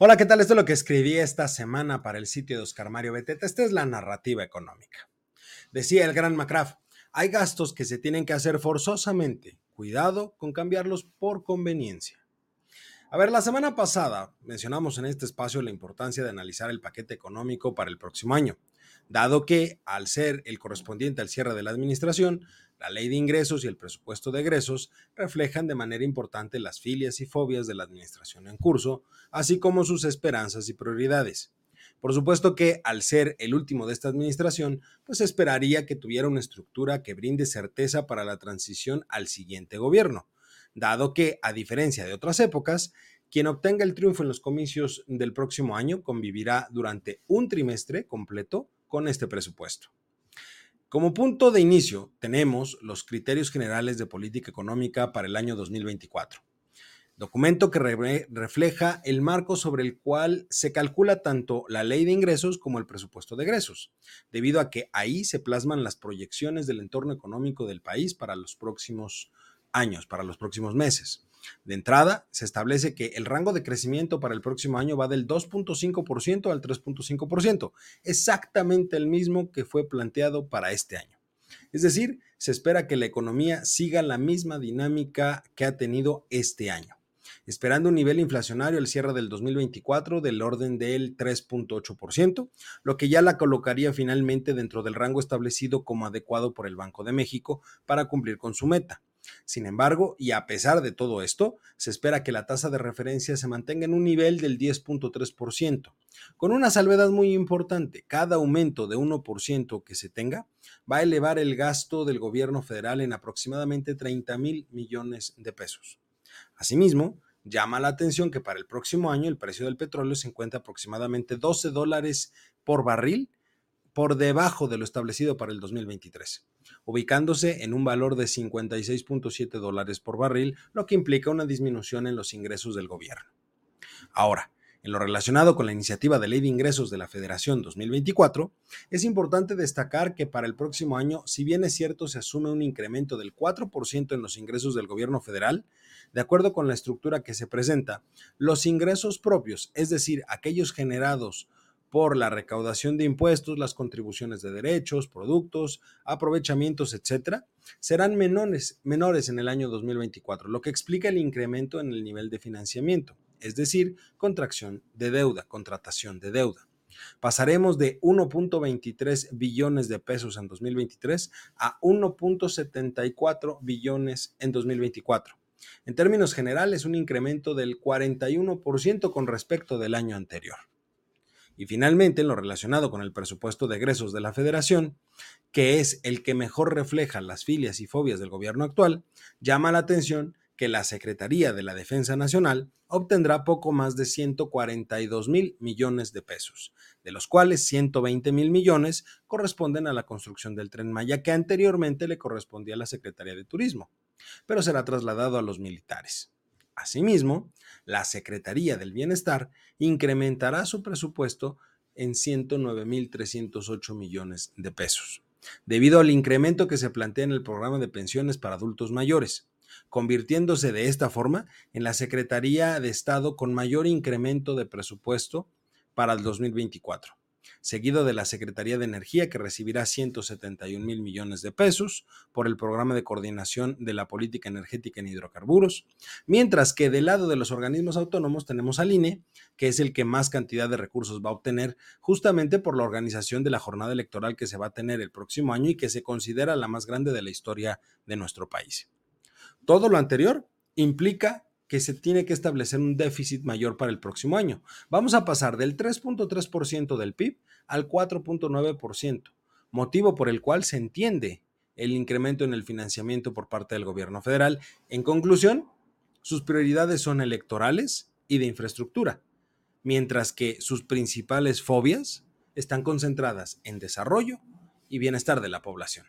Hola, ¿qué tal? Esto es lo que escribí esta semana para el sitio de Oscar Mario Beteta. Esta es la narrativa económica. Decía el gran McCraft, hay gastos que se tienen que hacer forzosamente. Cuidado con cambiarlos por conveniencia. A ver, la semana pasada mencionamos en este espacio la importancia de analizar el paquete económico para el próximo año, dado que, al ser el correspondiente al cierre de la administración, la ley de ingresos y el presupuesto de egresos reflejan de manera importante las filias y fobias de la administración en curso, así como sus esperanzas y prioridades. Por supuesto que al ser el último de esta administración, pues esperaría que tuviera una estructura que brinde certeza para la transición al siguiente gobierno, dado que, a diferencia de otras épocas, quien obtenga el triunfo en los comicios del próximo año convivirá durante un trimestre completo con este presupuesto. Como punto de inicio, tenemos los criterios generales de política económica para el año 2024, documento que refleja el marco sobre el cual se calcula tanto la ley de ingresos como el presupuesto de egresos, debido a que ahí se plasman las proyecciones del entorno económico del país para los próximos años, para los próximos meses. De entrada, se establece que el rango de crecimiento para el próximo año va del 2.5% al 3.5%, exactamente el mismo que fue planteado para este año. Es decir, se espera que la economía siga la misma dinámica que ha tenido este año, esperando un nivel inflacionario al cierre del 2024 del orden del 3.8%, lo que ya la colocaría finalmente dentro del rango establecido como adecuado por el Banco de México para cumplir con su meta. Sin embargo, y a pesar de todo esto, se espera que la tasa de referencia se mantenga en un nivel del 10.3%, con una salvedad muy importante. Cada aumento de 1% que se tenga va a elevar el gasto del gobierno federal en aproximadamente 30 mil millones de pesos. Asimismo, llama la atención que para el próximo año el precio del petróleo se encuentra aproximadamente 12 dólares por barril por debajo de lo establecido para el 2023, ubicándose en un valor de 56.7 dólares por barril, lo que implica una disminución en los ingresos del gobierno. Ahora, en lo relacionado con la iniciativa de ley de ingresos de la Federación 2024, es importante destacar que para el próximo año, si bien es cierto se asume un incremento del 4% en los ingresos del gobierno federal, de acuerdo con la estructura que se presenta, los ingresos propios, es decir, aquellos generados por la recaudación de impuestos, las contribuciones de derechos, productos, aprovechamientos, etcétera, serán menores, menores en el año 2024, lo que explica el incremento en el nivel de financiamiento, es decir, contracción de deuda, contratación de deuda. Pasaremos de 1.23 billones de pesos en 2023 a 1.74 billones en 2024. En términos generales, un incremento del 41% con respecto del año anterior. Y finalmente, en lo relacionado con el presupuesto de egresos de la Federación, que es el que mejor refleja las filias y fobias del gobierno actual, llama la atención que la Secretaría de la Defensa Nacional obtendrá poco más de 142 mil millones de pesos, de los cuales 120 mil millones corresponden a la construcción del tren Maya, que anteriormente le correspondía a la Secretaría de Turismo, pero será trasladado a los militares. Asimismo, la Secretaría del Bienestar incrementará su presupuesto en 109.308 millones de pesos, debido al incremento que se plantea en el programa de pensiones para adultos mayores, convirtiéndose de esta forma en la Secretaría de Estado con mayor incremento de presupuesto para el 2024 seguido de la Secretaría de Energía, que recibirá 171 mil millones de pesos por el programa de coordinación de la política energética en hidrocarburos, mientras que del lado de los organismos autónomos tenemos al INE, que es el que más cantidad de recursos va a obtener justamente por la organización de la jornada electoral que se va a tener el próximo año y que se considera la más grande de la historia de nuestro país. Todo lo anterior implica que se tiene que establecer un déficit mayor para el próximo año. Vamos a pasar del 3.3% del PIB al 4.9%, motivo por el cual se entiende el incremento en el financiamiento por parte del gobierno federal. En conclusión, sus prioridades son electorales y de infraestructura, mientras que sus principales fobias están concentradas en desarrollo y bienestar de la población.